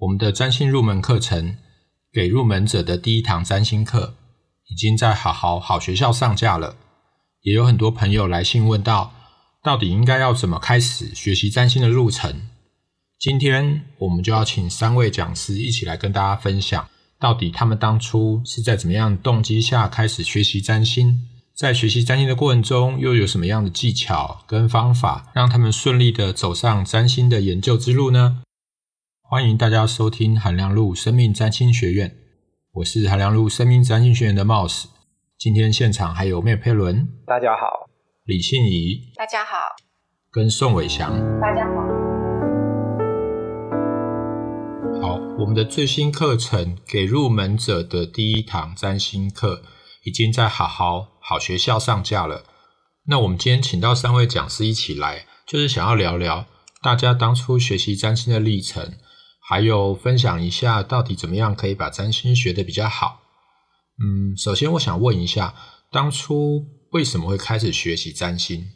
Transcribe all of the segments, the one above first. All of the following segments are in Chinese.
我们的占星入门课程，给入门者的第一堂占星课，已经在好好好学校上架了。也有很多朋友来信问到，到底应该要怎么开始学习占星的路程？今天我们就要请三位讲师一起来跟大家分享，到底他们当初是在怎么样的动机下开始学习占星，在学习占星的过程中又有什么样的技巧跟方法，让他们顺利的走上占星的研究之路呢？欢迎大家收听韩良路生命占星学院，我是韩良路生命占星学院的 Mouse。今天现场还有麦佩伦，大家好；李信怡，大家好；跟宋伟翔，大家好。好，我们的最新课程给入门者的第一堂占星课，已经在好好好学校上架了。那我们今天请到三位讲师一起来，就是想要聊聊大家当初学习占星的历程。还有分享一下，到底怎么样可以把占星学得比较好？嗯，首先我想问一下，当初为什么会开始学习占星？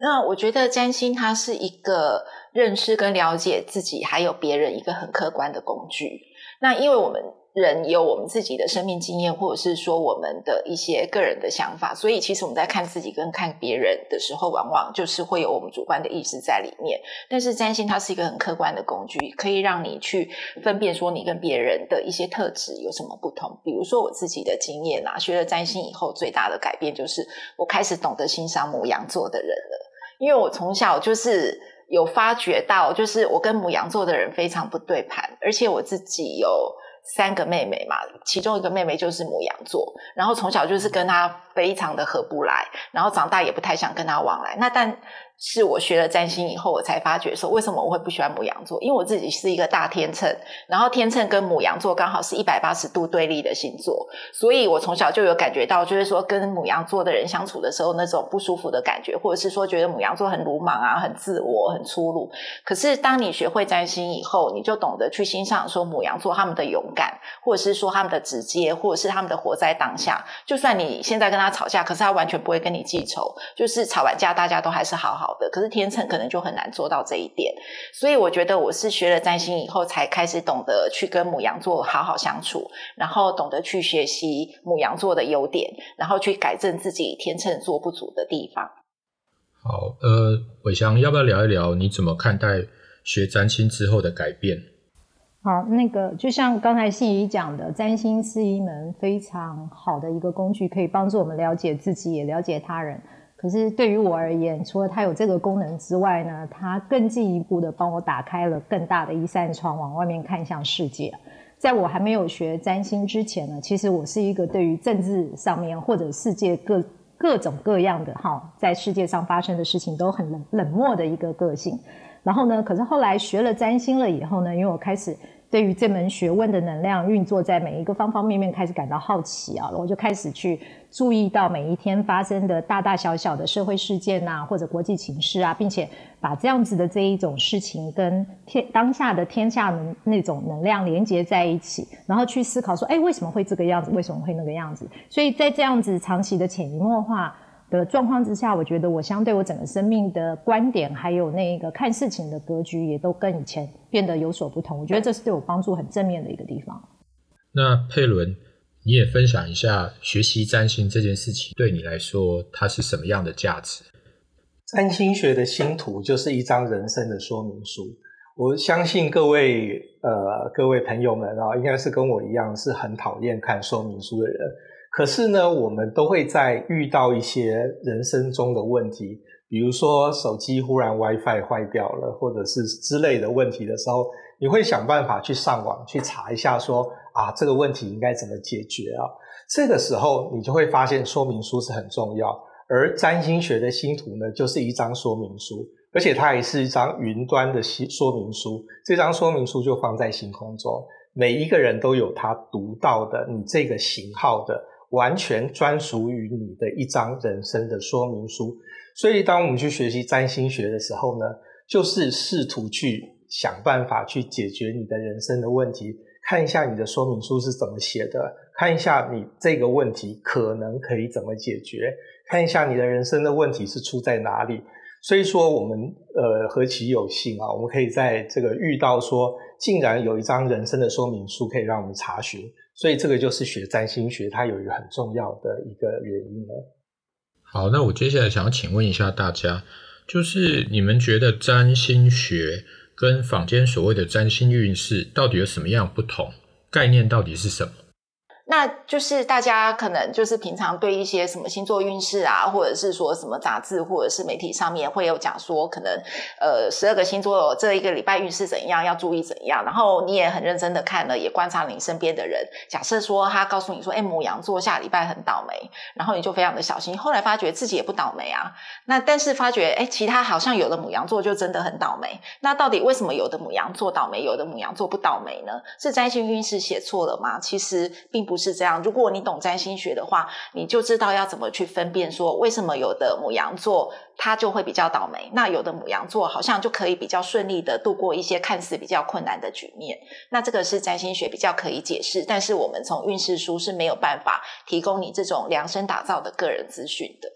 那我觉得占星它是一个认识跟了解自己还有别人一个很客观的工具。那因为我们。人有我们自己的生命经验，或者是说我们的一些个人的想法，所以其实我们在看自己跟看别人的时候，往往就是会有我们主观的意识在里面。但是占星它是一个很客观的工具，可以让你去分辨说你跟别人的一些特质有什么不同。比如说我自己的经验啊，学了占星以后，最大的改变就是我开始懂得欣赏母羊座的人了，因为我从小就是有发觉到，就是我跟母羊座的人非常不对盘，而且我自己有。三个妹妹嘛，其中一个妹妹就是母羊座，然后从小就是跟她非常的合不来，然后长大也不太想跟她往来。那但是我学了占星以后，我才发觉说，为什么我会不喜欢母羊座？因为我自己是一个大天秤，然后天秤跟母羊座刚好是一百八十度对立的星座，所以我从小就有感觉到，就是说跟母羊座的人相处的时候那种不舒服的感觉，或者是说觉得母羊座很鲁莽啊，很自我，很粗鲁。可是当你学会占星以后，你就懂得去欣赏说母羊座他们的勇敢，或者是说他们的直接，或者是他们的活在当下。就算你现在跟他吵架，可是他完全不会跟你记仇，就是吵完架大家都还是好好。好的，可是天秤可能就很难做到这一点，所以我觉得我是学了占星以后，才开始懂得去跟母羊座好好相处，然后懂得去学习母羊座的优点，然后去改正自己天秤座不足的地方。好，呃，伟翔，要不要聊一聊你怎么看待学占星之后的改变？好，那个就像刚才信怡讲的，占星是一门非常好的一个工具，可以帮助我们了解自己，也了解他人。可是对于我而言，除了它有这个功能之外呢，它更进一步的帮我打开了更大的一扇窗，往外面看向世界。在我还没有学占星之前呢，其实我是一个对于政治上面或者世界各各种各样的哈，在世界上发生的事情都很冷冷漠的一个个性。然后呢，可是后来学了占星了以后呢，因为我开始。对于这门学问的能量运作，在每一个方方面面开始感到好奇啊，我就开始去注意到每一天发生的大大小小的社会事件啊，或者国际情势啊，并且把这样子的这一种事情跟天当下的天下能那种能量连接在一起，然后去思考说，哎，为什么会这个样子？为什么会那个样子？所以在这样子长期的潜移默化的状况之下，我觉得我相对我整个生命的观点，还有那个看事情的格局，也都跟以前变得有所不同。我觉得这是对我帮助很正面的一个地方。那佩伦，你也分享一下学习占星这件事情对你来说，它是什么样的价值？占星学的星图就是一张人生的说明书。我相信各位呃各位朋友们啊，应该是跟我一样是很讨厌看说明书的人。可是呢，我们都会在遇到一些人生中的问题，比如说手机忽然 WiFi 坏掉了，或者是之类的问题的时候，你会想办法去上网去查一下说，啊这个问题应该怎么解决啊？这个时候你就会发现说明书是很重要，而占星学的星图呢，就是一张说明书，而且它也是一张云端的说明书，这张说明书就放在星空中，每一个人都有他独到的你这个型号的。完全专属于你的一张人生的说明书，所以当我们去学习占星学的时候呢，就是试图去想办法去解决你的人生的问题，看一下你的说明书是怎么写的，看一下你这个问题可能可以怎么解决，看一下你的人生的问题是出在哪里。所以说我们呃何其有幸啊，我们可以在这个遇到说，竟然有一张人生的说明书可以让我们查询，所以这个就是学占星学它有一个很重要的一个原因了。好，那我接下来想要请问一下大家，就是你们觉得占星学跟坊间所谓的占星运势到底有什么样不同？概念到底是什么？那就是大家可能就是平常对一些什么星座运势啊，或者是说什么杂志或者是媒体上面会有讲说，可能呃十二个星座这一个礼拜运势怎样，要注意怎样。然后你也很认真的看了，也观察你身边的人。假设说他告诉你说，哎，母羊座下礼拜很倒霉，然后你就非常的小心。后来发觉自己也不倒霉啊，那但是发觉哎，其他好像有的母羊座就真的很倒霉。那到底为什么有的母羊座倒霉，有的母羊座不倒霉呢？是占星运势写错了吗？其实并不。不是这样。如果你懂占星学的话，你就知道要怎么去分辨，说为什么有的母羊座它就会比较倒霉，那有的母羊座好像就可以比较顺利的度过一些看似比较困难的局面。那这个是占星学比较可以解释，但是我们从运势书是没有办法提供你这种量身打造的个人资讯的。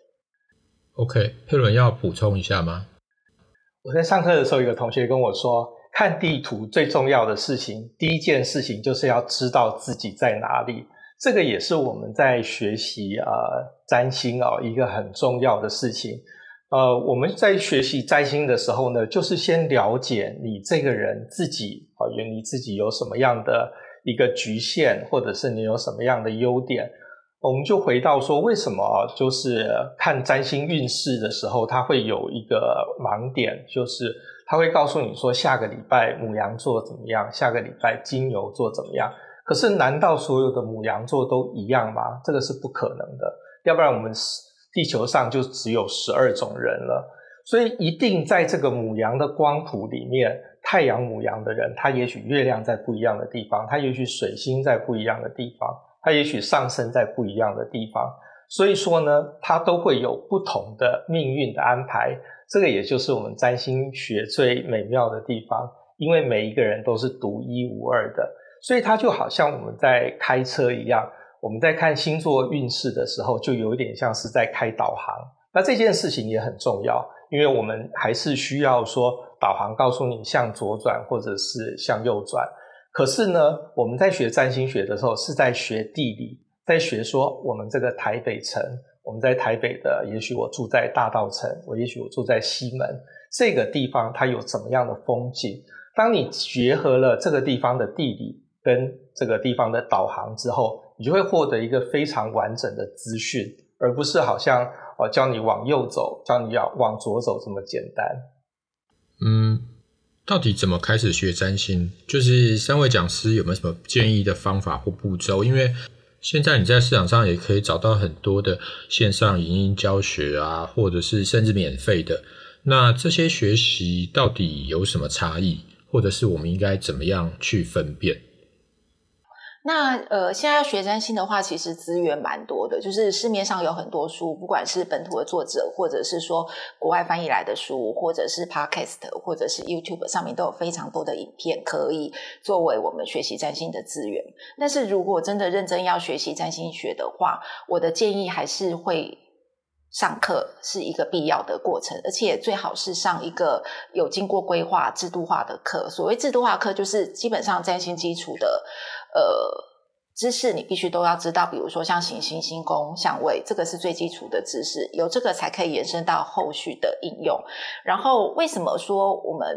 OK，佩伦要补充一下吗？我在上课的时候，有个同学跟我说。看地图最重要的事情，第一件事情就是要知道自己在哪里。这个也是我们在学习呃占星啊、一个很重要的事情。呃，我们在学习占星的时候呢，就是先了解你这个人自己啊，有、你自己有什么样的一个局限，或者是你有什么样的优点。我们就回到说，为什么就是看占星运势的时候，它会有一个盲点，就是。他会告诉你说，下个礼拜母羊座怎么样？下个礼拜金牛座怎么样？可是，难道所有的母羊座都一样吗？这个是不可能的。要不然，我们地球上就只有十二种人了。所以，一定在这个母羊的光谱里面，太阳母羊的人，他也许月亮在不一样的地方，他也许水星在不一样的地方，他也许上升在不一样的地方。所以说呢，他都会有不同的命运的安排。这个也就是我们占星学最美妙的地方，因为每一个人都是独一无二的，所以它就好像我们在开车一样，我们在看星座运势的时候，就有点像是在开导航。那这件事情也很重要，因为我们还是需要说导航告诉你向左转或者是向右转。可是呢，我们在学占星学的时候是在学地理，在学说我们这个台北城。我们在台北的，也许我住在大稻城，我也许我住在西门，这个地方它有怎么样的风景？当你结合了这个地方的地理跟这个地方的导航之后，你就会获得一个非常完整的资讯，而不是好像哦教你往右走，教你要往左走这么简单。嗯，到底怎么开始学占星？就是三位讲师有没有什么建议的方法或步骤？因为现在你在市场上也可以找到很多的线上影音教学啊，或者是甚至免费的。那这些学习到底有什么差异，或者是我们应该怎么样去分辨？那呃，现在要学占星的话，其实资源蛮多的，就是市面上有很多书，不管是本土的作者，或者是说国外翻译来的书，或者是 Podcast，或者是 YouTube 上面都有非常多的影片可以作为我们学习占星的资源。但是如果真的认真要学习占星学的话，我的建议还是会上课是一个必要的过程，而且最好是上一个有经过规划、制度化的课。所谓制度化课，就是基本上占星基础的。呃，知识你必须都要知道，比如说像行星、星宫、相位，这个是最基础的知识，有这个才可以延伸到后续的应用。然后，为什么说我们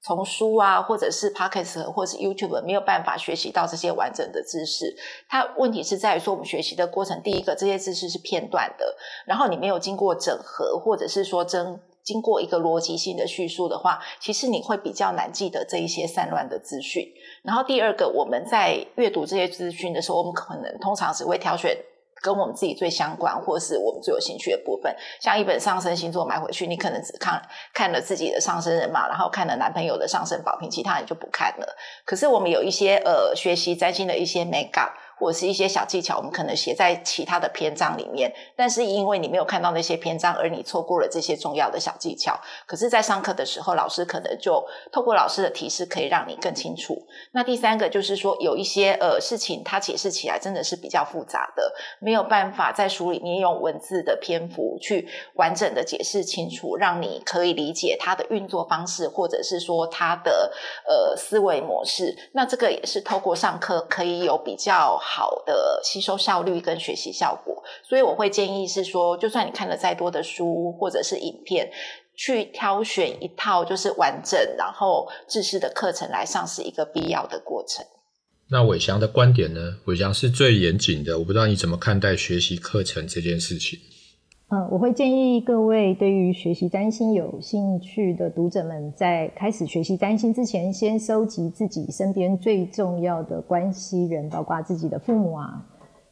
从书啊，或者是 Podcast 或是 YouTube 没有办法学习到这些完整的知识？它问题是在于说，我们学习的过程，第一个，这些知识是片段的，然后你没有经过整合，或者是说真经过一个逻辑性的叙述的话，其实你会比较难记得这一些散乱的资讯。然后第二个，我们在阅读这些资讯的时候，我们可能通常只会挑选跟我们自己最相关，或是我们最有兴趣的部分。像一本上升星座买回去，你可能只看看了自己的上升人嘛，然后看了男朋友的上升宝瓶，其他人就不看了。可是我们有一些呃学习占星的一些美感。或者是一些小技巧，我们可能写在其他的篇章里面，但是因为你没有看到那些篇章，而你错过了这些重要的小技巧。可是，在上课的时候，老师可能就透过老师的提示，可以让你更清楚。那第三个就是说，有一些呃事情，它解释起来真的是比较复杂的，没有办法在书里面用文字的篇幅去完整的解释清楚，让你可以理解它的运作方式，或者是说它的呃思维模式。那这个也是透过上课可以有比较好的吸收效率跟学习效果。所以我会建议是说，就算你看了再多的书或者是影片，去挑选一套就是完整然后制式的课程来上是一个必要的过程。那伟翔的观点呢？伟翔是最严谨的，我不知道你怎么看待学习课程这件事情。嗯，我会建议各位对于学习占星有兴趣的读者们，在开始学习占星之前，先收集自己身边最重要的关系人，包括自己的父母啊、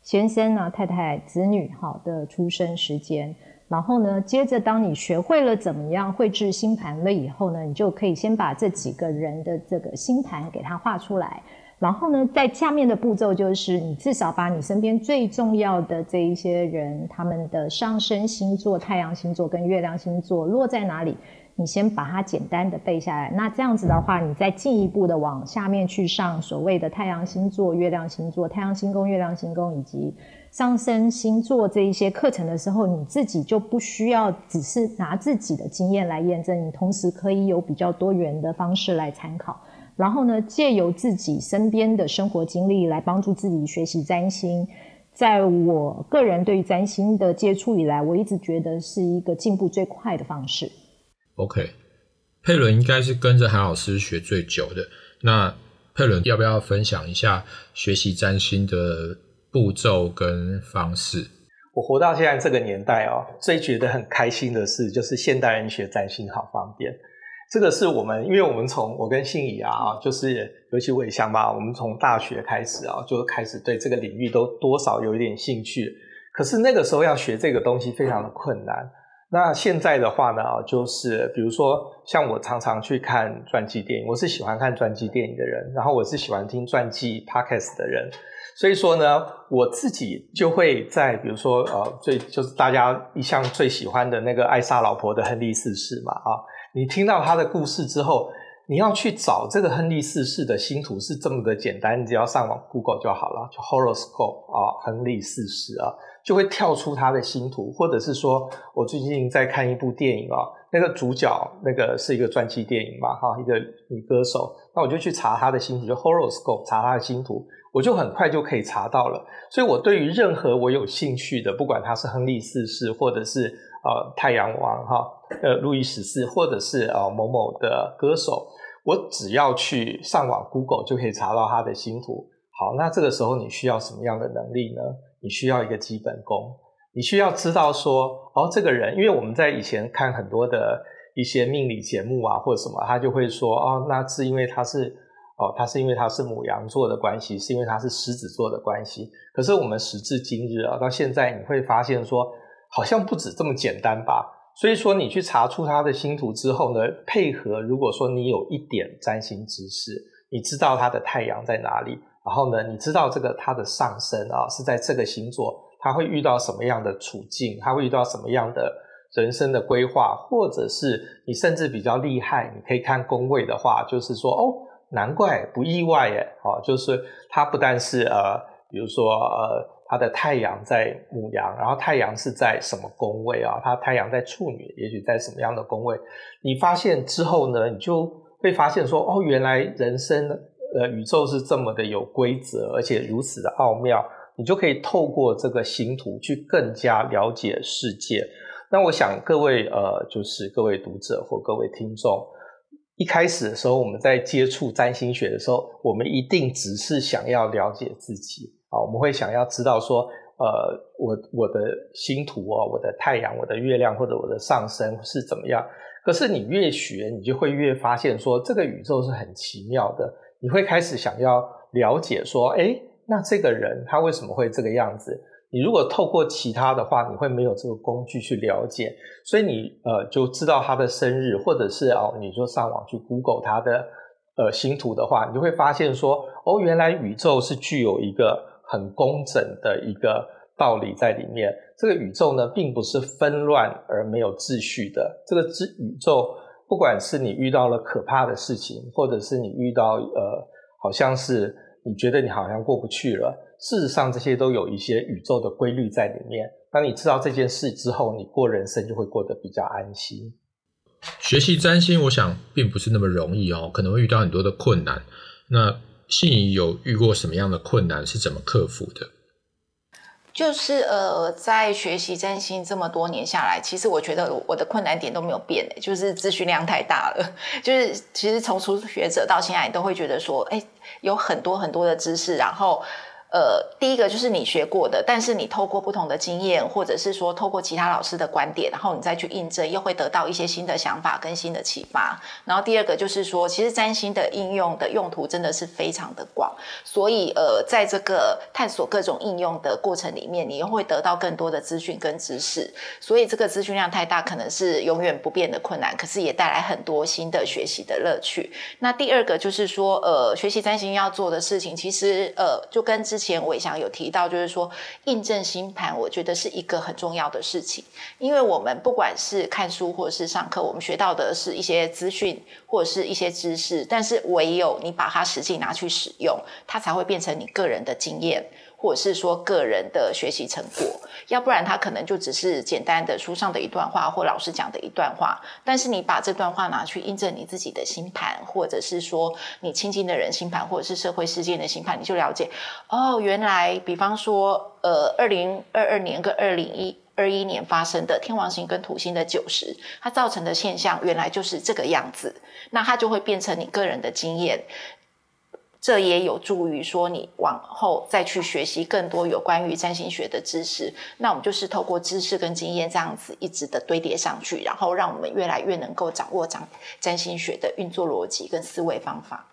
先生啊、太太、子女好的出生时间。然后呢，接着当你学会了怎么样绘制星盘了以后呢，你就可以先把这几个人的这个星盘给它画出来。然后呢，在下面的步骤就是，你至少把你身边最重要的这一些人，他们的上升星座、太阳星座跟月亮星座落在哪里，你先把它简单的背下来。那这样子的话，你再进一步的往下面去上所谓的太阳星座、月亮星座、太阳星宫、月亮星宫以及上升星座这一些课程的时候，你自己就不需要只是拿自己的经验来验证，你同时可以有比较多元的方式来参考。然后呢，借由自己身边的生活经历来帮助自己学习占星，在我个人对于占星的接触以来，我一直觉得是一个进步最快的方式。OK，佩伦应该是跟着韩老师学最久的。那佩伦要不要分享一下学习占星的步骤跟方式？我活到现在这个年代哦，最觉得很开心的事就是现代人学占星好方便。这个是我们，因为我们从我跟信仪啊，就是尤其伟翔吧，我们从大学开始啊，就开始对这个领域都多少有一点兴趣。可是那个时候要学这个东西非常的困难。那现在的话呢，就是比如说像我常常去看传记电影，我是喜欢看传记电影的人，然后我是喜欢听传记 podcast 的人，所以说呢，我自己就会在比如说呃，最就是大家一向最喜欢的那个爱莎老婆的亨利四世嘛啊。你听到他的故事之后，你要去找这个亨利四世的星图是这么的简单，你只要上网 Google 就好了，就 horoscope 啊，亨利四世啊，就会跳出他的星图，或者是说我最近在看一部电影啊，那个主角那个是一个传记电影嘛，哈，一个女歌手，那我就去查他的星图，就 horoscope 查他的星图，我就很快就可以查到了。所以我对于任何我有兴趣的，不管他是亨利四世，或者是呃太阳王哈。呃，路易十四，或者是呃某某的歌手，我只要去上网 Google 就可以查到他的星图。好，那这个时候你需要什么样的能力呢？你需要一个基本功，你需要知道说，哦，这个人，因为我们在以前看很多的一些命理节目啊，或者什么，他就会说，哦，那是因为他是，哦，他是因为他是母羊座的关系，是因为他是狮子座的关系。可是我们时至今日啊，到现在你会发现说，好像不止这么简单吧。所以说，你去查出他的星图之后呢，配合如果说你有一点占星知识，你知道他的太阳在哪里，然后呢，你知道这个他的上升啊是在这个星座，他会遇到什么样的处境，他会遇到什么样的人生的规划，或者是你甚至比较厉害，你可以看宫位的话，就是说哦，难怪不意外耶，哦，就是他不但是呃，比如说呃。他的太阳在母羊，然后太阳是在什么宫位啊？他太阳在处女，也许在什么样的宫位？你发现之后呢，你就会发现说，哦，原来人生呃宇宙是这么的有规则，而且如此的奥妙。你就可以透过这个星图去更加了解世界。那我想各位呃，就是各位读者或各位听众，一开始的时候我们在接触占星学的时候，我们一定只是想要了解自己。我们会想要知道说，呃，我我的星图哦，我的太阳、我的月亮或者我的上升是怎么样？可是你越学，你就会越发现说，这个宇宙是很奇妙的。你会开始想要了解说，诶，那这个人他为什么会这个样子？你如果透过其他的话，你会没有这个工具去了解，所以你呃就知道他的生日，或者是哦，你就上网去 Google 他的呃星图的话，你就会发现说，哦，原来宇宙是具有一个。很工整的一个道理在里面。这个宇宙呢，并不是纷乱而没有秩序的。这个之宇宙，不管是你遇到了可怕的事情，或者是你遇到呃，好像是你觉得你好像过不去了，事实上这些都有一些宇宙的规律在里面。当你知道这件事之后，你过人生就会过得比较安心。学习占星，我想并不是那么容易哦，可能会遇到很多的困难。那信仪有遇过什么样的困难？是怎么克服的？就是呃，在学习占星这么多年下来，其实我觉得我的困难点都没有变，就是资讯量太大了。就是其实从初学者到现在，都会觉得说，哎，有很多很多的知识，然后。呃，第一个就是你学过的，但是你透过不同的经验，或者是说透过其他老师的观点，然后你再去印证，又会得到一些新的想法跟新的启发。然后第二个就是说，其实占星的应用的用途真的是非常的广，所以呃，在这个探索各种应用的过程里面，你又会得到更多的资讯跟知识。所以这个资讯量太大，可能是永远不变的困难，可是也带来很多新的学习的乐趣。那第二个就是说，呃，学习占星要做的事情，其实呃，就跟之之前伟翔有提到，就是说印证星盘，我觉得是一个很重要的事情。因为我们不管是看书或者是上课，我们学到的是一些资讯或者是一些知识，但是唯有你把它实际拿去使用，它才会变成你个人的经验。或者是说个人的学习成果，要不然他可能就只是简单的书上的一段话或老师讲的一段话。但是你把这段话拿去印证你自己的星盘，或者是说你亲近的人星盘，或者是社会事件的星盘，你就了解哦，原来比方说呃，二零二二年跟二零一二一年发生的天王星跟土星的九十，它造成的现象原来就是这个样子，那它就会变成你个人的经验。这也有助于说你往后再去学习更多有关于占星学的知识。那我们就是透过知识跟经验这样子一直的堆叠上去，然后让我们越来越能够掌握占占星学的运作逻辑跟思维方法。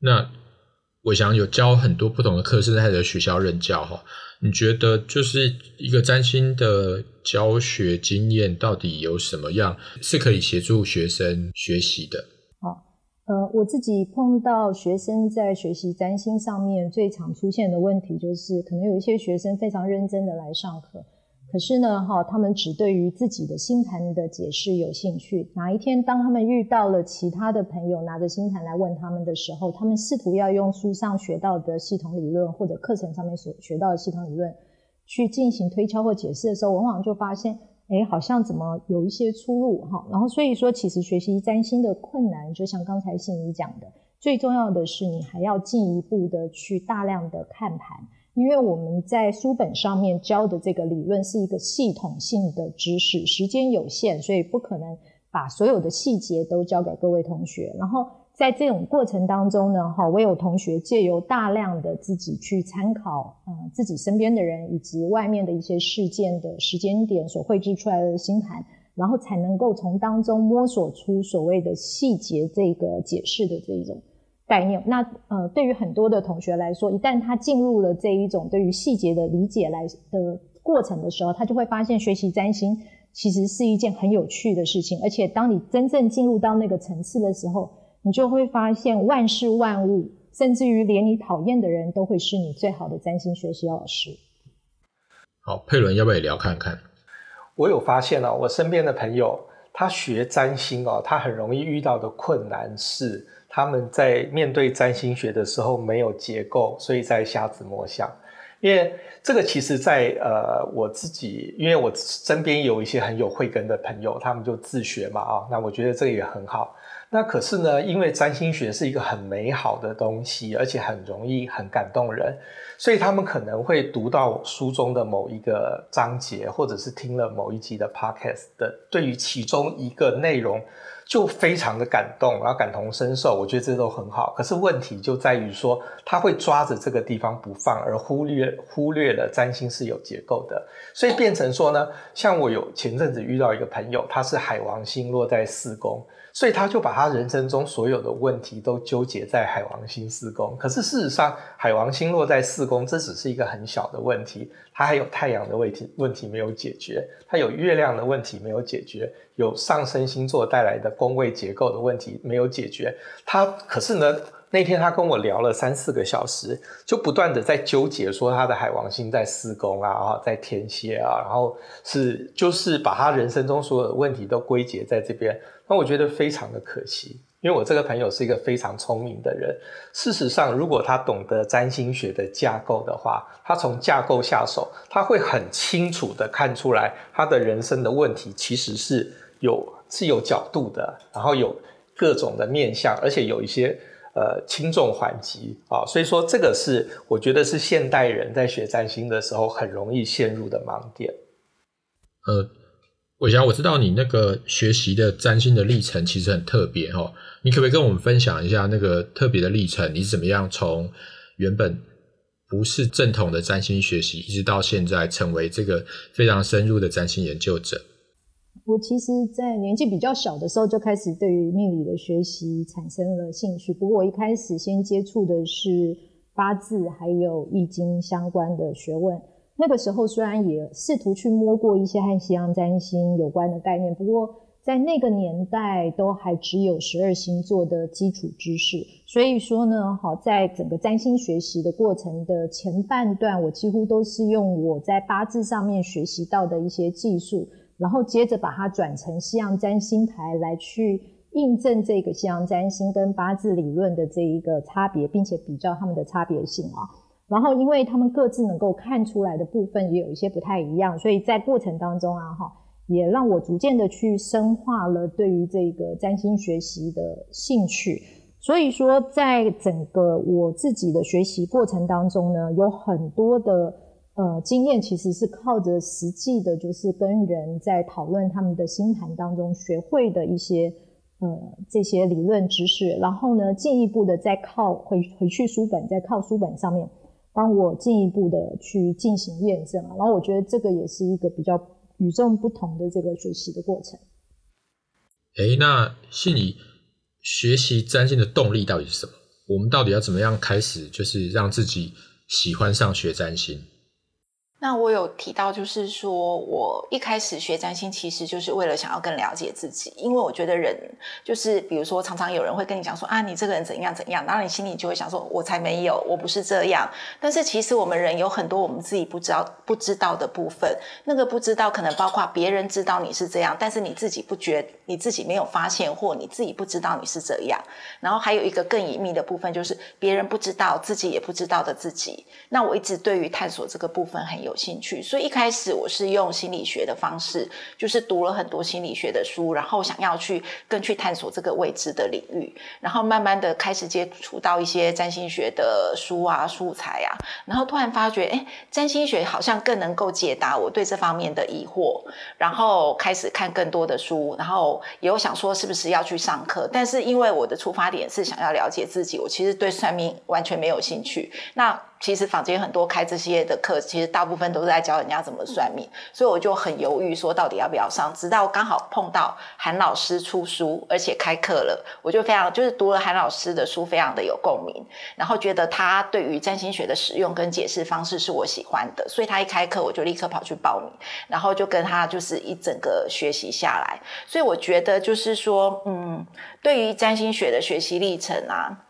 那我想有教很多不同的课，是在的学校任教哈。你觉得就是一个占星的教学经验到底有什么样是可以协助学生学习的？呃，我自己碰到学生在学习占星上面最常出现的问题，就是可能有一些学生非常认真的来上课，可是呢，哈，他们只对于自己的星盘的解释有兴趣。哪一天当他们遇到了其他的朋友拿着星盘来问他们的时候，他们试图要用书上学到的系统理论或者课程上面所学到的系统理论去进行推敲或解释的时候，往往就发现。诶，好像怎么有一些出入哈，然后所以说，其实学习占星的困难，就像刚才信仪讲的，最重要的是你还要进一步的去大量的看盘，因为我们在书本上面教的这个理论是一个系统性的知识，时间有限，所以不可能把所有的细节都教给各位同学，然后。在这种过程当中呢，哈，我有同学借由大量的自己去参考，呃，自己身边的人以及外面的一些事件的时间点所绘制出来的星盘，然后才能够从当中摸索出所谓的细节这个解释的这一种概念。那呃，对于很多的同学来说，一旦他进入了这一种对于细节的理解来的过程的时候，他就会发现学习占星其实是一件很有趣的事情，而且当你真正进入到那个层次的时候，你就会发现万事万物，甚至于连你讨厌的人都会是你最好的占星学习老师。好，佩伦要不要也聊看看？我有发现哦，我身边的朋友他学占星哦，他很容易遇到的困难是他们在面对占星学的时候没有结构，所以在瞎子摸象。因为这个其实在呃我自己，因为我身边有一些很有慧根的朋友，他们就自学嘛啊，那我觉得这个也很好。那可是呢，因为占星学是一个很美好的东西，而且很容易很感动人，所以他们可能会读到书中的某一个章节，或者是听了某一集的 podcast 的，对于其中一个内容就非常的感动，然后感同身受。我觉得这都很好。可是问题就在于说，他会抓着这个地方不放，而忽略忽略了占星是有结构的，所以变成说呢，像我有前阵子遇到一个朋友，他是海王星落在四宫。所以他就把他人生中所有的问题都纠结在海王星四宫。可是事实上，海王星落在四宫，这只是一个很小的问题。他还有太阳的问题问题没有解决，他有月亮的问题没有解决，有上升星座带来的宫位结构的问题没有解决。他可是呢，那天他跟我聊了三四个小时，就不断的在纠结说他的海王星在四宫啊，在天蝎啊，然后是就是把他人生中所有的问题都归结在这边。那我觉得非常的可惜，因为我这个朋友是一个非常聪明的人。事实上，如果他懂得占星学的架构的话，他从架构下手，他会很清楚的看出来他的人生的问题其实是有是有角度的，然后有各种的面向，而且有一些呃轻重缓急啊。所以说，这个是我觉得是现代人在学占星的时候很容易陷入的盲点。呃。煒翔，我知道你那个学习的占星的历程其实很特别齁，你可不可以跟我们分享一下那个特别的历程？你是怎么样从原本不是正统的占星学习，一直到现在成为这个非常深入的占星研究者？我其实，在年纪比较小的时候就开始对于命理的学习产生了兴趣。不过，我一开始先接触的是八字还有易经相关的学问。那个时候虽然也试图去摸过一些和西洋占星有关的概念，不过在那个年代都还只有十二星座的基础知识。所以说呢，好，在整个占星学习的过程的前半段，我几乎都是用我在八字上面学习到的一些技术，然后接着把它转成西洋占星牌来去印证这个西洋占星跟八字理论的这一个差别，并且比较它们的差别性啊。然后，因为他们各自能够看出来的部分也有一些不太一样，所以在过程当中啊，哈，也让我逐渐的去深化了对于这个占星学习的兴趣。所以说，在整个我自己的学习过程当中呢，有很多的呃经验，其实是靠着实际的，就是跟人在讨论他们的星盘当中学会的一些呃这些理论知识，然后呢，进一步的再靠回回去书本，再靠书本上面。帮我进一步的去进行验证，然后我觉得这个也是一个比较与众不同的这个学习的过程。哎，那信仪学习占星的动力到底是什么？我们到底要怎么样开始，就是让自己喜欢上学占星？那我有提到，就是说我一开始学占星，其实就是为了想要更了解自己，因为我觉得人就是，比如说常常有人会跟你讲说啊，你这个人怎样怎样，然后你心里就会想说，我才没有，我不是这样。但是其实我们人有很多我们自己不知道不知道的部分，那个不知道可能包括别人知道你是这样，但是你自己不觉，你自己没有发现，或你自己不知道你是这样。然后还有一个更隐秘的部分，就是别人不知道，自己也不知道的自己。那我一直对于探索这个部分很有。有兴趣，所以一开始我是用心理学的方式，就是读了很多心理学的书，然后想要去更去探索这个未知的领域，然后慢慢的开始接触到一些占星学的书啊、素材啊，然后突然发觉，哎，占星学好像更能够解答我对这方面的疑惑，然后开始看更多的书，然后也有想说是不是要去上课，但是因为我的出发点是想要了解自己，我其实对算命完全没有兴趣。那其实坊间很多开这些的课，其实大部分都是在教人家怎么算命，所以我就很犹豫，说到底要不要上。直到刚好碰到韩老师出书，而且开课了，我就非常就是读了韩老师的书，非常的有共鸣，然后觉得他对于占星学的使用跟解释方式是我喜欢的，所以他一开课我就立刻跑去报名，然后就跟他就是一整个学习下来。所以我觉得就是说，嗯，对于占星学的学习历程啊。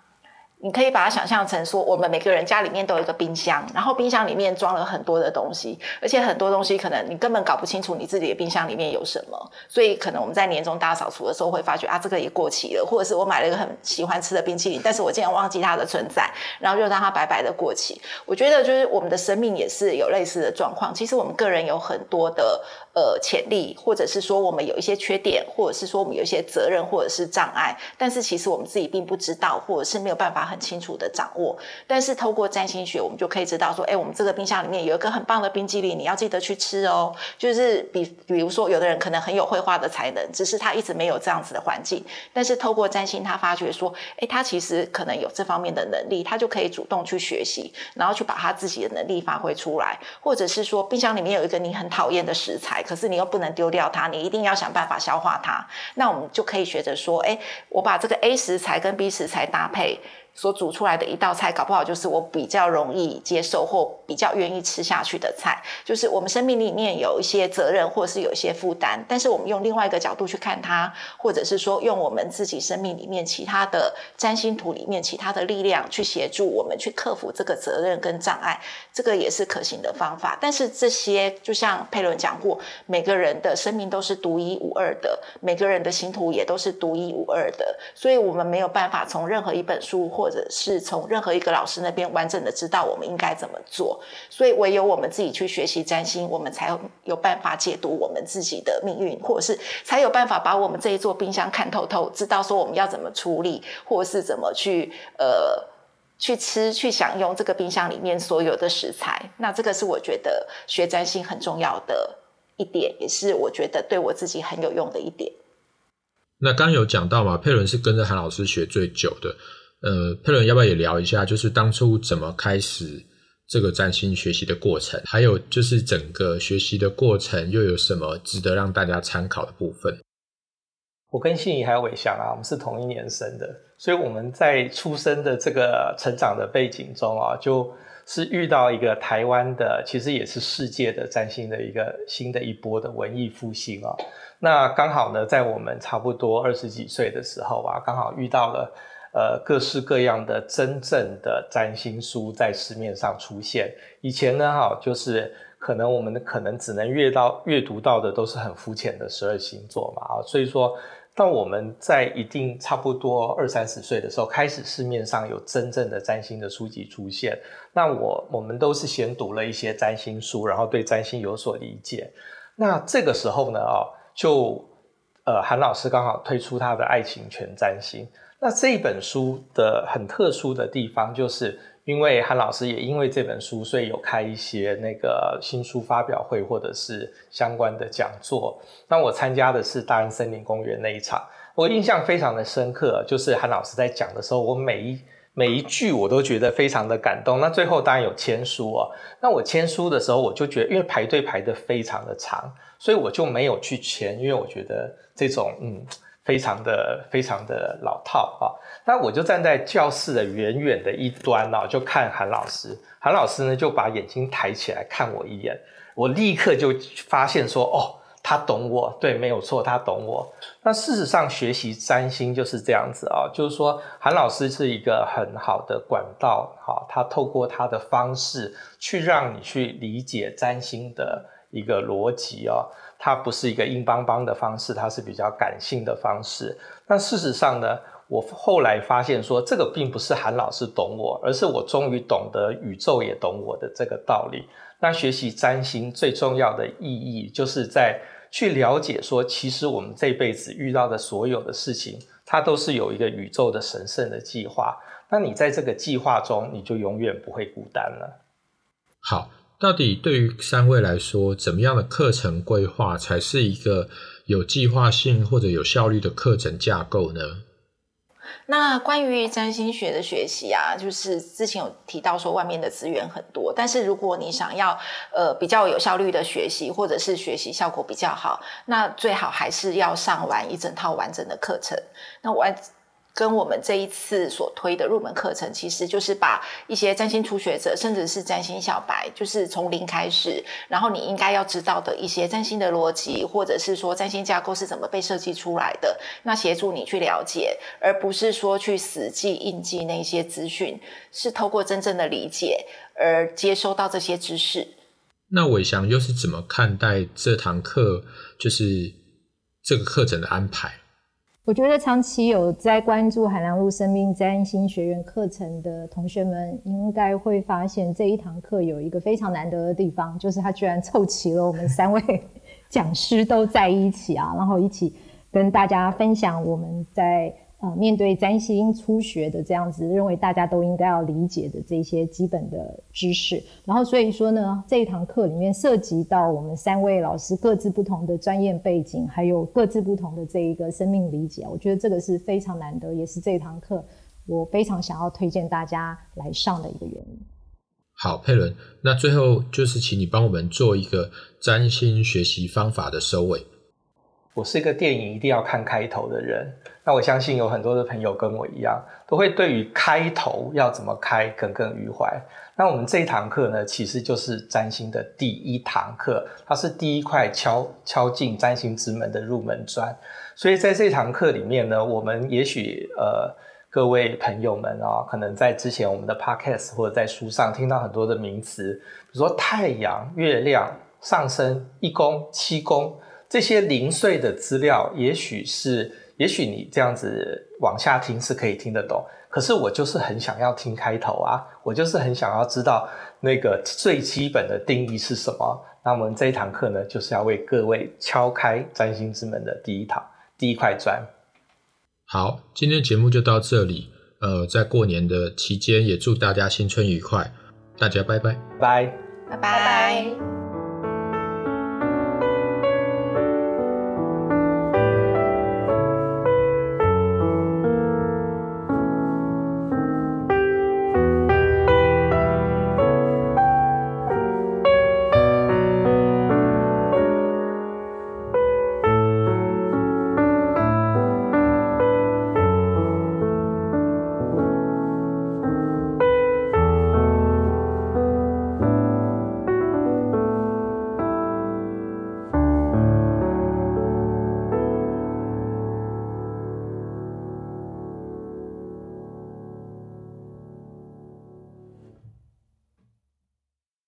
你可以把它想象成说，我们每个人家里面都有一个冰箱，然后冰箱里面装了很多的东西，而且很多东西可能你根本搞不清楚你自己的冰箱里面有什么，所以可能我们在年终大扫除的时候会发觉啊，这个也过期了，或者是我买了一个很喜欢吃的冰淇淋，但是我竟然忘记它的存在，然后就让它白白的过期。我觉得就是我们的生命也是有类似的状况，其实我们个人有很多的呃潜力，或者是说我们有一些缺点，或者是说我们有一些责任或者是障碍，但是其实我们自己并不知道，或者是没有办法。很清楚的掌握，但是透过占星学，我们就可以知道说，哎，我们这个冰箱里面有一个很棒的冰淇淋，你要记得去吃哦。就是比比如说，有的人可能很有绘画的才能，只是他一直没有这样子的环境，但是透过占星，他发觉说，哎，他其实可能有这方面的能力，他就可以主动去学习，然后去把他自己的能力发挥出来。或者是说，冰箱里面有一个你很讨厌的食材，可是你又不能丢掉它，你一定要想办法消化它。那我们就可以学着说，哎，我把这个 A 食材跟 B 食材搭配。所煮出来的一道菜，搞不好就是我比较容易接受或比较愿意吃下去的菜。就是我们生命里面有一些责任，或是有一些负担，但是我们用另外一个角度去看它，或者是说用我们自己生命里面其他的占星图里面其他的力量去协助我们去克服这个责任跟障碍，这个也是可行的方法。但是这些就像佩伦讲过，每个人的生命都是独一无二的，每个人的星图也都是独一无二的，所以我们没有办法从任何一本书或者是从任何一个老师那边完整的知道我们应该怎么做，所以唯有我们自己去学习占星，我们才有有办法解读我们自己的命运，或者是才有办法把我们这一座冰箱看透透，知道说我们要怎么处理，或者是怎么去呃去吃去享用这个冰箱里面所有的食材。那这个是我觉得学占星很重要的一点，也是我觉得对我自己很有用的一点。那刚有讲到嘛，佩伦是跟着韩老师学最久的。呃，佩伦要不要也聊一下，就是当初怎么开始这个占星学习的过程，还有就是整个学习的过程又有什么值得让大家参考的部分？我跟信仪还有伟翔啊，我们是同一年生的，所以我们在出生的这个成长的背景中啊，就是遇到一个台湾的，其实也是世界的占星的一个新的一波的文艺复兴啊。那刚好呢，在我们差不多二十几岁的时候啊，刚好遇到了。呃，各式各样的真正的占星书在市面上出现。以前呢，哈，就是可能我们可能只能阅到阅读到的都是很肤浅的十二星座嘛，啊，所以说，当我们在一定差不多二三十岁的时候，开始市面上有真正的占星的书籍出现，那我我们都是先读了一些占星书，然后对占星有所理解。那这个时候呢，啊，就呃，韩老师刚好推出他的爱情全占星。那这本书的很特殊的地方，就是因为韩老师也因为这本书，所以有开一些那个新书发表会或者是相关的讲座。那我参加的是大安森林公园那一场，我印象非常的深刻，就是韩老师在讲的时候，我每一每一句我都觉得非常的感动。那最后当然有签书哦，那我签书的时候，我就觉得因为排队排得非常的长，所以我就没有去签，因为我觉得这种嗯。非常的非常的老套啊！那我就站在教室的远远的一端啊，就看韩老师。韩老师呢就把眼睛抬起来看我一眼，我立刻就发现说：“哦，他懂我。”对，没有错，他懂我。那事实上，学习占星就是这样子啊，就是说，韩老师是一个很好的管道，哈，他透过他的方式去让你去理解占星的一个逻辑啊。它不是一个硬邦邦的方式，它是比较感性的方式。那事实上呢，我后来发现说，这个并不是韩老师懂我，而是我终于懂得宇宙也懂我的这个道理。那学习占星最重要的意义，就是在去了解说，其实我们这辈子遇到的所有的事情，它都是有一个宇宙的神圣的计划。那你在这个计划中，你就永远不会孤单了。好。到底对于三位来说，怎么样的课程规划才是一个有计划性或者有效率的课程架构呢？那关于占星学的学习啊，就是之前有提到说外面的资源很多，但是如果你想要呃比较有效率的学习，或者是学习效果比较好，那最好还是要上完一整套完整的课程。那我。跟我们这一次所推的入门课程，其实就是把一些占星初学者，甚至是占星小白，就是从零开始，然后你应该要知道的一些占星的逻辑，或者是说占星架构是怎么被设计出来的，那协助你去了解，而不是说去死记硬记那些资讯，是透过真正的理解而接收到这些知识。那伟翔又是怎么看待这堂课，就是这个课程的安排？我觉得长期有在关注海南路生命占星学院课程的同学们，应该会发现这一堂课有一个非常难得的地方，就是它居然凑齐了我们三位讲师都在一起啊，然后一起跟大家分享我们在。呃，面对占星初学的这样子，认为大家都应该要理解的这些基本的知识，然后所以说呢，这一堂课里面涉及到我们三位老师各自不同的专业背景，还有各自不同的这一个生命理解，我觉得这个是非常难得，也是这一堂课我非常想要推荐大家来上的一个原因。好，佩伦，那最后就是请你帮我们做一个占星学习方法的收尾。我是一个电影一定要看开头的人。那我相信有很多的朋友跟我一样，都会对于开头要怎么开耿耿于怀。那我们这一堂课呢，其实就是占星的第一堂课，它是第一块敲敲进占星之门的入门砖。所以在这堂课里面呢，我们也许呃各位朋友们啊、可能在之前我们的 podcast 或者在书上听到很多的名词，比如说太阳、月亮、上升、一宫、七宫这些零碎的资料，也许是。也许你这样子往下听是可以听得懂，可是我就是很想要听开头啊，我就是很想要知道那个最基本的定义是什么。那我们这一堂课呢，就是要为各位敲开占星之门的第一堂第一块砖。好，今天节目就到这里。呃，在过年的期间，也祝大家新春愉快。大家拜拜，拜拜拜。